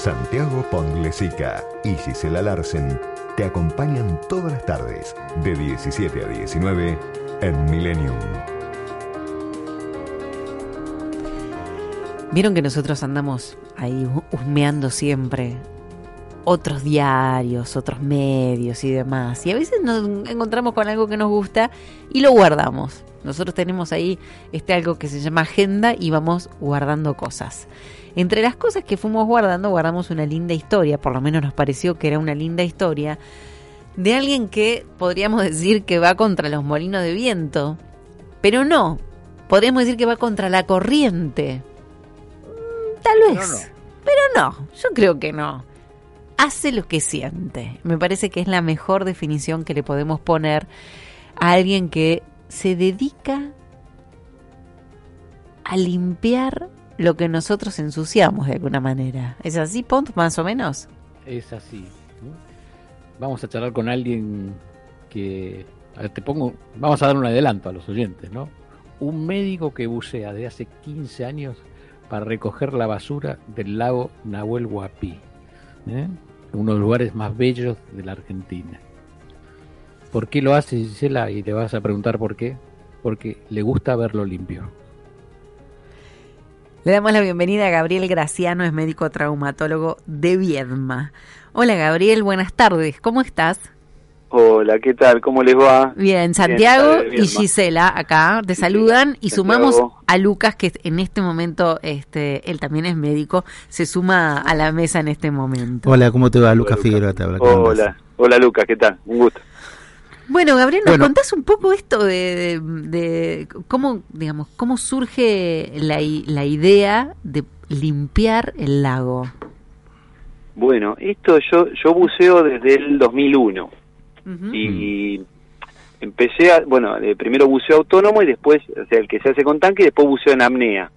Santiago Ponglesica y Gisela Larsen te acompañan todas las tardes de 17 a 19 en Millennium. Vieron que nosotros andamos ahí husmeando siempre otros diarios, otros medios y demás. Y a veces nos encontramos con algo que nos gusta y lo guardamos. Nosotros tenemos ahí este algo que se llama agenda y vamos guardando cosas. Entre las cosas que fuimos guardando, guardamos una linda historia, por lo menos nos pareció que era una linda historia, de alguien que podríamos decir que va contra los molinos de viento, pero no, podríamos decir que va contra la corriente. Mm, tal vez, pero no, yo creo que no. Hace lo que siente. Me parece que es la mejor definición que le podemos poner a alguien que se dedica a limpiar lo que nosotros ensuciamos de alguna manera. ¿Es así, Pont, más o menos? Es así. Vamos a charlar con alguien que... Te pongo... Vamos a dar un adelanto a los oyentes, ¿no? Un médico que bucea de hace 15 años para recoger la basura del lago Nahuel Huapi, ¿eh? uno de los lugares más bellos de la Argentina. ¿Por qué lo hace Gisela? Y te vas a preguntar por qué. Porque le gusta verlo limpio. Le damos la bienvenida a Gabriel Graciano, es médico traumatólogo de Viedma. Hola Gabriel, buenas tardes, ¿cómo estás? Hola, ¿qué tal? ¿Cómo les va? Bien, Santiago y Gisela acá te saludan y sumamos a Lucas que en este momento este él también es médico, se suma a la mesa en este momento. Hola, ¿cómo te va? Lucas Figueroa te habla. Hola, hola Lucas, ¿qué tal? Un gusto. Bueno, Gabriel, ¿nos contás un poco esto de, cómo, digamos, cómo surge la, la idea de limpiar el lago? Bueno, esto yo yo buceo desde el 2001 y empecé a, bueno, primero buceo autónomo y después, o sea, el que se hace con tanque y después buceo en apnea.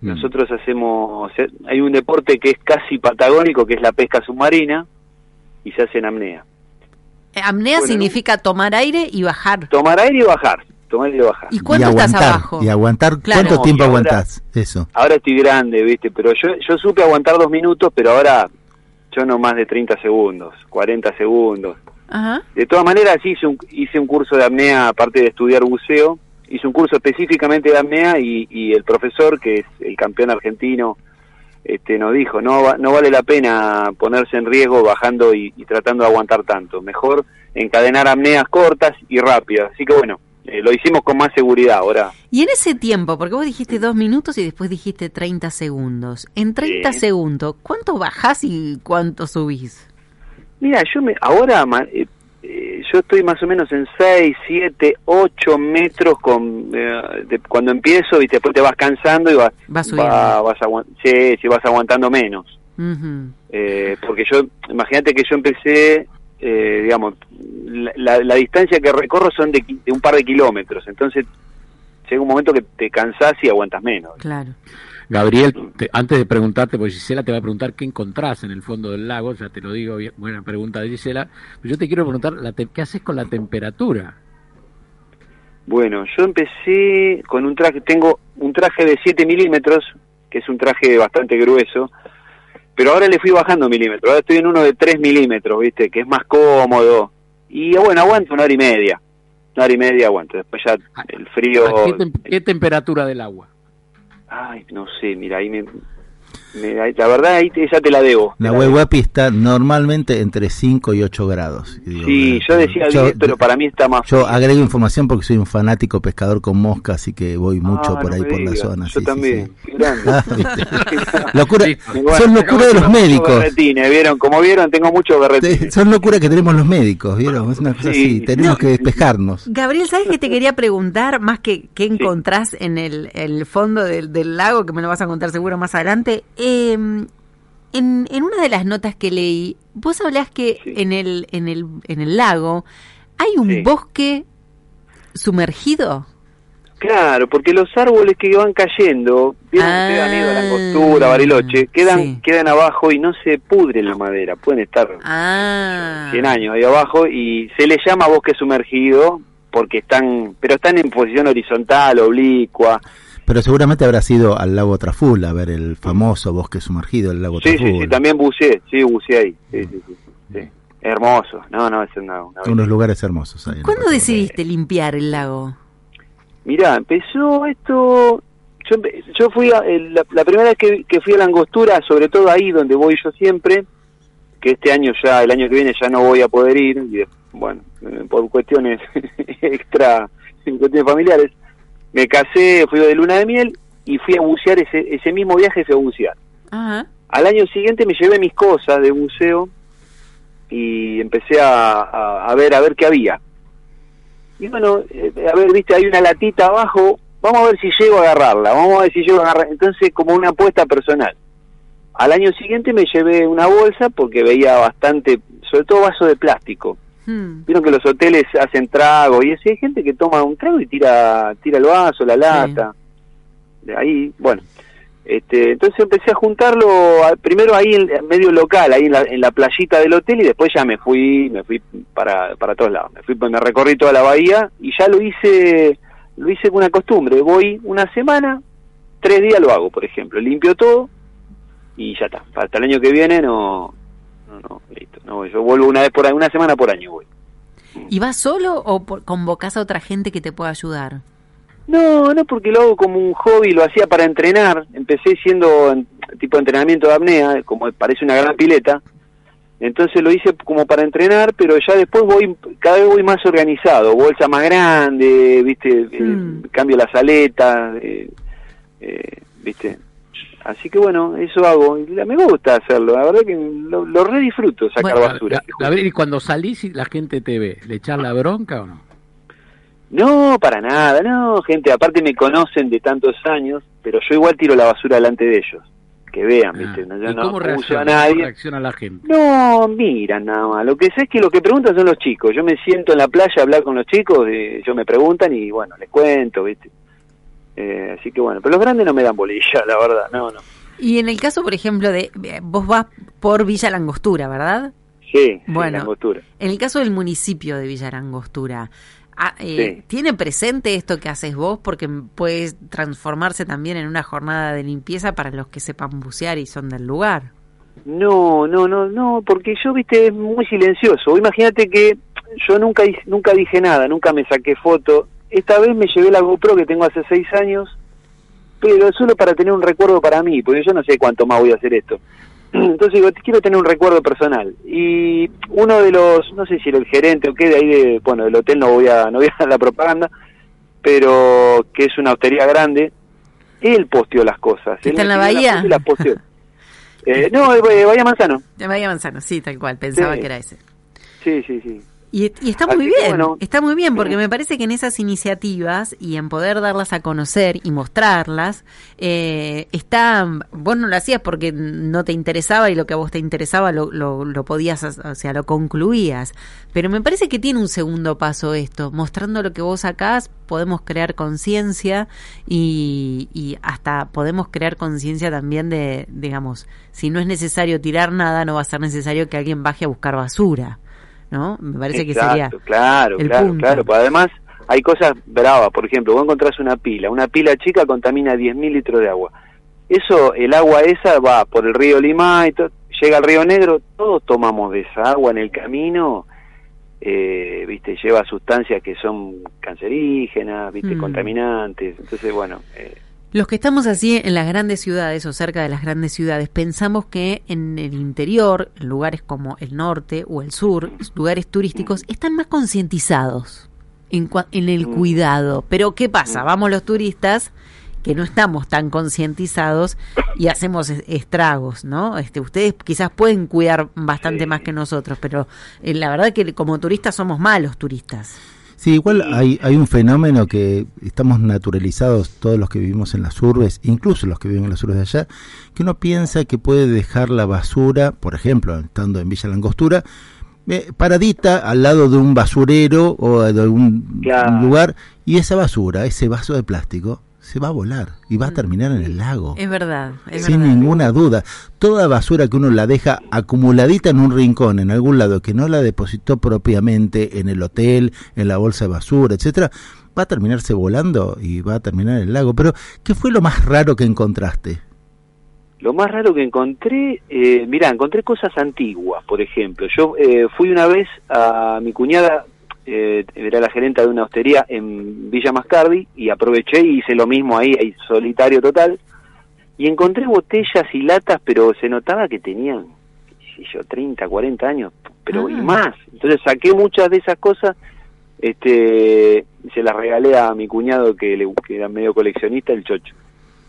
Mm. Nosotros hacemos, hay un deporte que es casi patagónico, que es la pesca submarina, y se hace en apnea. Eh, apnea significa tomar aire y bajar. Tomar aire y bajar. Tomar aire y bajar. ¿Y cuánto estás abajo? Y aguantar, ¿cuánto tiempo aguantás? Eso. Ahora estoy grande, ¿viste? Pero yo, yo supe aguantar dos minutos, pero ahora yo no más de 30 segundos, 40 segundos. Ajá. De todas maneras, hice un, hice un curso de apnea, aparte de estudiar buceo, hice un curso específicamente de apnea y, y el profesor, que es el campeón argentino este, nos dijo, no, no vale la pena ponerse en riesgo bajando y, tratando de aguantar tanto, mejor encadenar apneas cortas y rápidas. Así que bueno, eh, lo hicimos con más seguridad ahora. Y en ese tiempo, porque vos dijiste dos minutos y después dijiste 30 segundos, en 30 segundos, ¿cuánto bajás y cuánto subís? Mira, yo me, ahora eh, eh, yo estoy más o menos en 6, 7, 8 metros con, eh, cuando empiezo y después te vas cansando y vas, vas, vas, sí, vas aguantando menos. eh, porque yo, imagínate que yo empecé, eh, digamos, la, la, distancia que recorro son de, de, un par de kilómetros, entonces llega un momento que te cansás y aguantas menos. Claro. Gabriel, antes de preguntarte, porque Gisela te va a preguntar qué encontrás en el fondo del lago, ya te lo digo, buena pregunta de Gisela, pero yo te quiero preguntar, la ¿qué haces con la temperatura? Bueno, yo empecé con un traje, tengo un traje de 7 milímetros, que es un traje bastante grueso, pero ahora le fui bajando milímetros, ahora estoy en uno de 3 milímetros, ¿viste? Que es más cómodo, y bueno, aguanto una hora y media, una hora y media aguanto, después ya ah, el frío... qué temperatura del agua? Ay, no sé, mira, ahí me, la verdad, ahí esa te la debo. La Huehuapi está normalmente entre 5 y 8 grados. sí, yo decía 10, pero para mí está más. Yo agrego información porque soy un fanático pescador con mosca, así que voy mucho ah, por ahí por la zona. Yo también, ah, locura, son locura de los médicos. ¿vieron? Como vieron, tengo mucho berretín. Son locura que tenemos los médicos, ¿vieron? Es una cosa así, tenemos que despejarnos. Gabriel, ¿sabes qué te quería preguntar? Más que qué encontrás en el, el fondo del, del, lago, que me lo vas a contar seguro más adelante. Em, en, en, una de las notas que leí, vos hablás que en, el, en, el, en el lago hay un bosque sumergido. Claro, porque los árboles que van cayendo, ¿vieron ah, que dan ido a la costura, Bariloche, quedan, quedan abajo y no se pudren la madera, pueden estar ah. 100 años ahí abajo y se les llama bosque sumergido porque están, pero están en posición horizontal, oblicua, Pero seguramente habrá sido al lago Traful a ver el famoso bosque sumergido, el lago sí, Sí, sí, también buceé, sí, buceé ahí. Sí, sí, sí, Hermoso, no, no, es una, Unos lugares hermosos ahí. ¿Cuándo decidiste limpiar el lago? Mirá, empezó esto, yo, yo fui, a, la, primera vez que, que fui a la angostura, sobre todo ahí donde voy yo siempre, que este año ya, el año que viene ya no voy a poder ir, y bueno, por cuestiones extra, cuestiones familiares, me casé, fui de luna de miel y fui a bucear ese, ese mismo viaje, fui a bucear. Al año siguiente me llevé mis cosas de buceo y empecé a, a, ver a ver qué había. Y bueno, eh, a ver, viste, hay una latita abajo, vamos a ver si llego a agarrarla, vamos a ver si llego a agarrar. Entonces, como una apuesta personal. Al año siguiente me llevé una bolsa porque veía bastante, sobre todo vaso de plástico. Hmm. Vieron que los hoteles hacen trago y así hay gente que toma un trago y tira tira el vaso, la lata. De ahí, bueno. Este, entonces empecé a juntarlo primero ahí en, medio local, ahí en la, en la playita del hotel y después ya me fui, me fui para, para todos lados. Me fui, me recorrí toda la bahía y ya lo hice, lo hice con una costumbre. Voy una semana, tres días lo hago, por ejemplo. Limpio todo y ya está. Hasta el año que viene no, no, no, listo. No, yo vuelvo una vez por una semana por año voy. ¿Y vas solo o convocas a otra gente que te pueda ayudar? No, no, porque lo hago como un hobby, lo hacía para entrenar. Empecé siendo tipo de entrenamiento de apnea, como parece una gran pileta. Entonces lo hice como para entrenar, pero ya después voy, cada vez voy más organizado, bolsa más grande, viste, eh, hmm. cambio las aletas, eh, eh, viste, Así que bueno, eso hago. Me gusta hacerlo, la verdad que lo, lo re disfruto sacar basura. A, ver, y cuando salís y la gente te ve, ¿le echas la bronca o no? No, para nada, no, gente, aparte me conocen de tantos años, pero yo igual tiro la basura delante de ellos. Que vean, ah, ¿viste? yo no cómo reacciona, a nadie. ¿Cómo reacciona la gente? No, miran nada más. Lo que sé es que lo que preguntan son los chicos. Yo me siento en la playa a hablar con los chicos, y ellos me preguntan y bueno, les cuento, ¿viste? Eh, así que bueno, pero los grandes no me dan bolilla, la verdad, no, no. Y en el caso, por ejemplo, de vos vas por Villa Langostura, ¿verdad? Sí, bueno, Langostura. En el caso del municipio de Villa Langostura, ah, eh, ¿tiene presente esto que haces vos? Porque puede transformarse también en una jornada de limpieza para los que sepan bucear y son del lugar. No, no, no, no, porque yo, viste, es muy silencioso. Imagínate que yo nunca, nunca dije nada, nunca me saqué foto esta vez me llevé la GoPro que tengo hace seis años, pero solo para tener un recuerdo para mí, porque yo no sé cuánto más voy a hacer esto. Entonces digo, quiero tener un recuerdo personal. Y uno de los, no sé si era el gerente o qué, de ahí, de, bueno, del hotel no voy a no voy a dar la propaganda, pero que es una hostería grande, él posteó las cosas. ¿Está en la bahía? Las eh, no, de Bahía Manzano. De Bahía Manzano, sí, tal cual, pensaba que era ese. Sí, sí, sí. Y, está muy bien, está muy bien, porque me parece que en esas iniciativas y en poder darlas a conocer y mostrarlas, eh, está, vos no lo hacías porque no te interesaba y lo que a vos te interesaba lo, lo, podías, o sea, lo concluías. Pero me parece que tiene un segundo paso esto, mostrando lo que vos sacás, podemos crear conciencia y, y hasta podemos crear conciencia también de, digamos, si no es necesario tirar nada, no va a ser necesario que alguien baje a buscar basura. ¿No? Me parece que sería. Claro, claro, claro. Pues además, hay cosas bravas. Por ejemplo, vos encontrás una pila. Una pila chica contamina 10.000 litros de agua. Eso, el agua esa va por el río Lima y llega al río Negro. Todos tomamos de esa agua en el camino. Eh, viste, lleva sustancias que son cancerígenas, viste, mm. contaminantes. Entonces, bueno. Eh, los que estamos así en las grandes ciudades o cerca de las grandes ciudades pensamos que en el interior, en lugares como el norte o el sur, lugares turísticos, están más concientizados en, en, el mm. cuidado. Pero ¿qué pasa? Mm. Vamos los turistas que no estamos tan concientizados y hacemos estragos, ¿no? Este, ustedes quizás pueden cuidar bastante más que nosotros, pero eh, la verdad que como turistas somos malos turistas. Sí, igual hay, hay un fenómeno que estamos naturalizados todos los que vivimos en las urbes, incluso los que viven en las urbes de allá, que uno piensa que puede dejar la basura, por ejemplo, estando en Villa Langostura, eh, paradita al lado de un basurero o de algún lugar, y esa basura, ese vaso de plástico, se va a volar y va a terminar en el lago. Es verdad. sin ninguna duda. Toda basura que uno la deja acumuladita en un rincón, en algún lado, que no la depositó propiamente en el hotel, en la bolsa de basura, etcétera, va a terminarse volando y va a terminar en el lago. Pero, ¿qué fue lo más raro que encontraste? Lo más raro que encontré, eh, mirá, encontré cosas antiguas, por ejemplo. Yo eh, fui una vez a mi cuñada, eh, era la gerenta de una hostería en Villa Mascardi, y aproveché y hice lo mismo ahí, ahí solitario total, y encontré botellas y latas, pero se notaba que tenían, qué sé yo, 30, 40 años, pero y ah. más. Entonces saqué muchas de esas cosas, este, se las regalé a mi cuñado que, le, que era medio coleccionista, el chocho.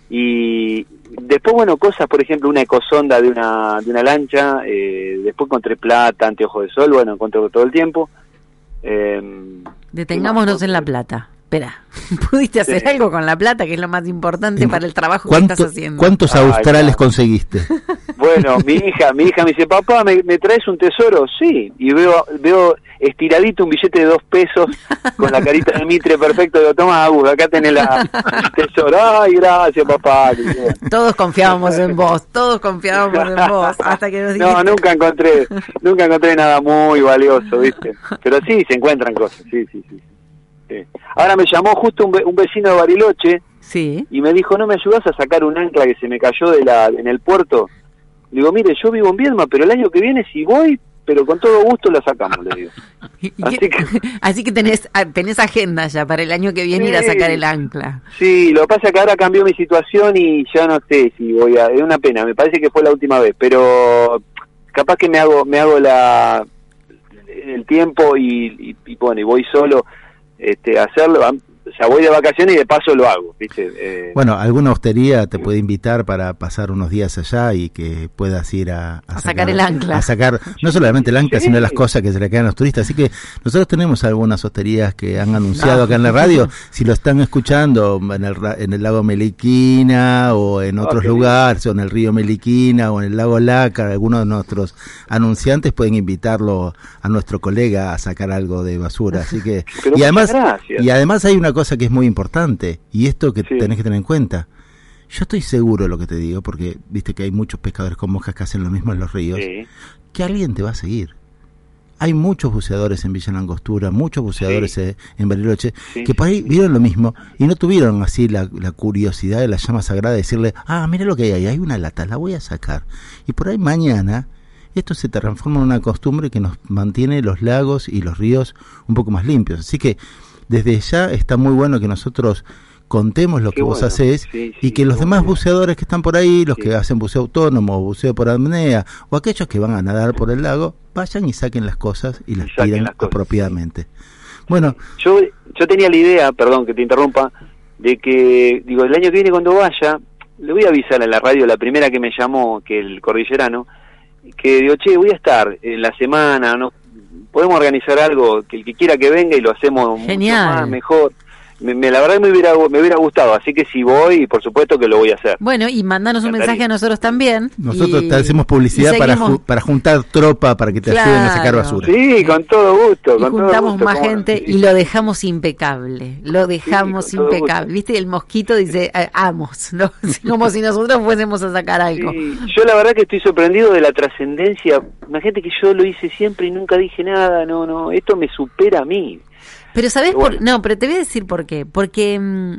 Y después, bueno, cosas, por ejemplo, una ecosonda de una, de una lancha, eh, después encontré plata, anteojos de sol, bueno, encontré todo el tiempo. Eh, Detengámonos en la plata. Espera, ¿pudiste hacer algo con la plata, que es lo más importante para el trabajo que estás haciendo? ¿Cuántos australes conseguiste? Bueno, mi hija, mi hija me dice, papá, ¿me, traes un tesoro? Sí, y veo, veo estiradito un billete de dos pesos con la carita de Mitre perfecto. Digo, toma, Agus, acá tenés la tesoro. Ay, gracias, papá. Todos confiábamos en vos, todos confiábamos en vos, hasta que nos dijiste... No, nunca encontré, nunca encontré nada muy valioso, ¿viste? Pero sí, se encuentran cosas, sí, sí, sí. Ahora me llamó justo un, vecino de Bariloche sí. y me dijo, ¿no me ayudas a sacar un ancla que se me cayó de la en el puerto? Digo, mire, yo vivo en Viedma, pero el año que viene si voy, pero con todo gusto la sacamos, le digo. Así que, tenés, ah, tenés agenda ya para el año que viene ir a sacar el ancla. Sí, lo que pasa es que ahora cambió mi situación y ya no sé si voy a... Es una pena, me parece que fue la última vez, pero capaz que me hago me hago la el tiempo y, y, y bueno, y voy solo este, hacerlo, o sea, voy de vacaciones y de paso lo hago, ¿viste? Eh, bueno, alguna hostería te puede invitar para pasar unos días allá y que puedas ir a, sacar, el ancla. A sacar no solamente el ancla, sino las cosas que se le quedan a los turistas. Así que nosotros tenemos algunas hosterías que han anunciado acá en la radio. Si lo están escuchando en el, en el lago Meliquina o en otros lugares, o en el río Meliquina o en el lago Lácar, algunos de nuestros anunciantes pueden invitarlo a nuestro colega a sacar algo de basura. Así que y además y además hay una cosa que es muy importante y esto que tenés que tener en cuenta. Yo estoy seguro de lo que te digo, porque viste que hay muchos pescadores con moscas que hacen lo mismo en los ríos, que alguien te va a seguir. Hay muchos buceadores en Villa Langostura, muchos buceadores eh, en Bariloche, que por ahí vieron lo mismo y no tuvieron así la, curiosidad de la llama sagrada de decirle, ah, mira lo que hay ahí, hay una lata, la voy a sacar. Y por ahí mañana esto se transforma en una costumbre que nos mantiene los lagos y los ríos un poco más limpios. Así que desde ya está muy bueno que nosotros contemos lo que vos hacés y que los demás buceadores que están por ahí, los que hacen buceo autónomo, buceo por apnea o aquellos que van a nadar por el lago, vayan y saquen las cosas y las tiren apropiadamente. Bueno, yo yo tenía la idea, perdón que te interrumpa, de que digo el año que viene cuando vaya le voy a avisar en la radio la primera que me llamó que el cordillerano que digo, "Che, voy a estar en la semana, no podemos organizar algo que el que quiera que venga y lo hacemos Genial. mucho más, mejor. Me, la verdad me hubiera, me hubiera gustado, así que si voy, por supuesto que lo voy a hacer. Bueno, y mandanos un mensaje a nosotros también. Nosotros te hacemos publicidad para, para juntar tropa, para que te ayuden a sacar basura. Sí, con todo gusto. Y juntamos más gente y lo dejamos impecable, lo dejamos impecable. ¿Viste? El mosquito dice, eh, amos, ¿no? como si nosotros fuésemos a sacar algo. Yo la verdad que estoy sorprendido de la trascendencia. Imagínate que yo lo hice siempre y nunca dije nada, no, no, esto me supera a mí. Pero ¿sabes por No, pero te voy a decir por qué. Porque mm,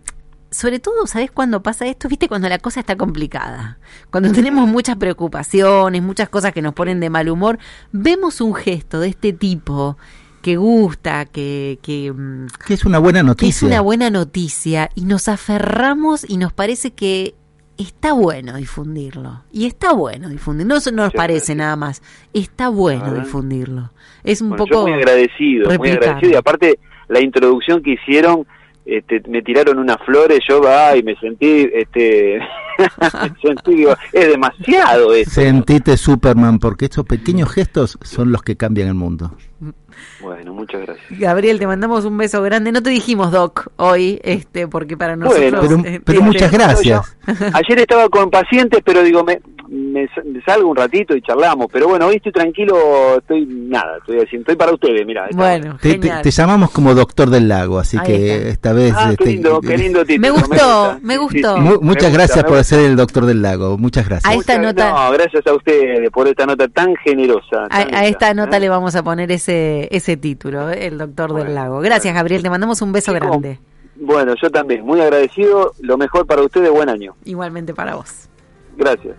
sobre todo, ¿sabes cuándo pasa esto? ¿Viste? Cuando la cosa está complicada. Cuando tenemos muchas preocupaciones, muchas cosas que nos ponen de mal humor, vemos un gesto de este tipo que gusta, que, que, mm, que es una buena noticia. es una buena noticia y nos aferramos y nos parece que está bueno difundirlo. Y está bueno difundirlo. No, no nos parece nada más. Está bueno difundirlo. Es un poco. muy agradecido, muy agradecido. Y aparte, la introducción que hicieron, este, me tiraron unas flores, yo va y me sentí, este, sentí, es demasiado eso. Sentite Superman, porque estos pequeños gestos son los que cambian el mundo. Bueno, muchas gracias. Gabriel, te mandamos un beso grande. No te dijimos Doc hoy, este, porque para nosotros. pero, eh, pero muchas gracias. ayer estaba con pacientes, pero digo, me, me, salgo un ratito y charlamos, pero bueno, hoy estoy tranquilo, estoy nada, estoy estoy para ustedes, mira. Bueno, te, te, llamamos como doctor del lago, así que esta vez... Ah, qué este, lindo, qué lindo título, Me gustó, me, gustó. muchas gracias por ser el doctor del lago, muchas gracias. A esta nota... No, gracias a ustedes por esta nota tan generosa. a, esta nota ¿eh? le vamos a poner ese, ese título, ¿eh? el doctor del lago. Gracias, Gabriel, te mandamos un beso grande. Bueno, yo también, muy agradecido, lo mejor para ustedes, buen año. Igualmente para vos. Gracias.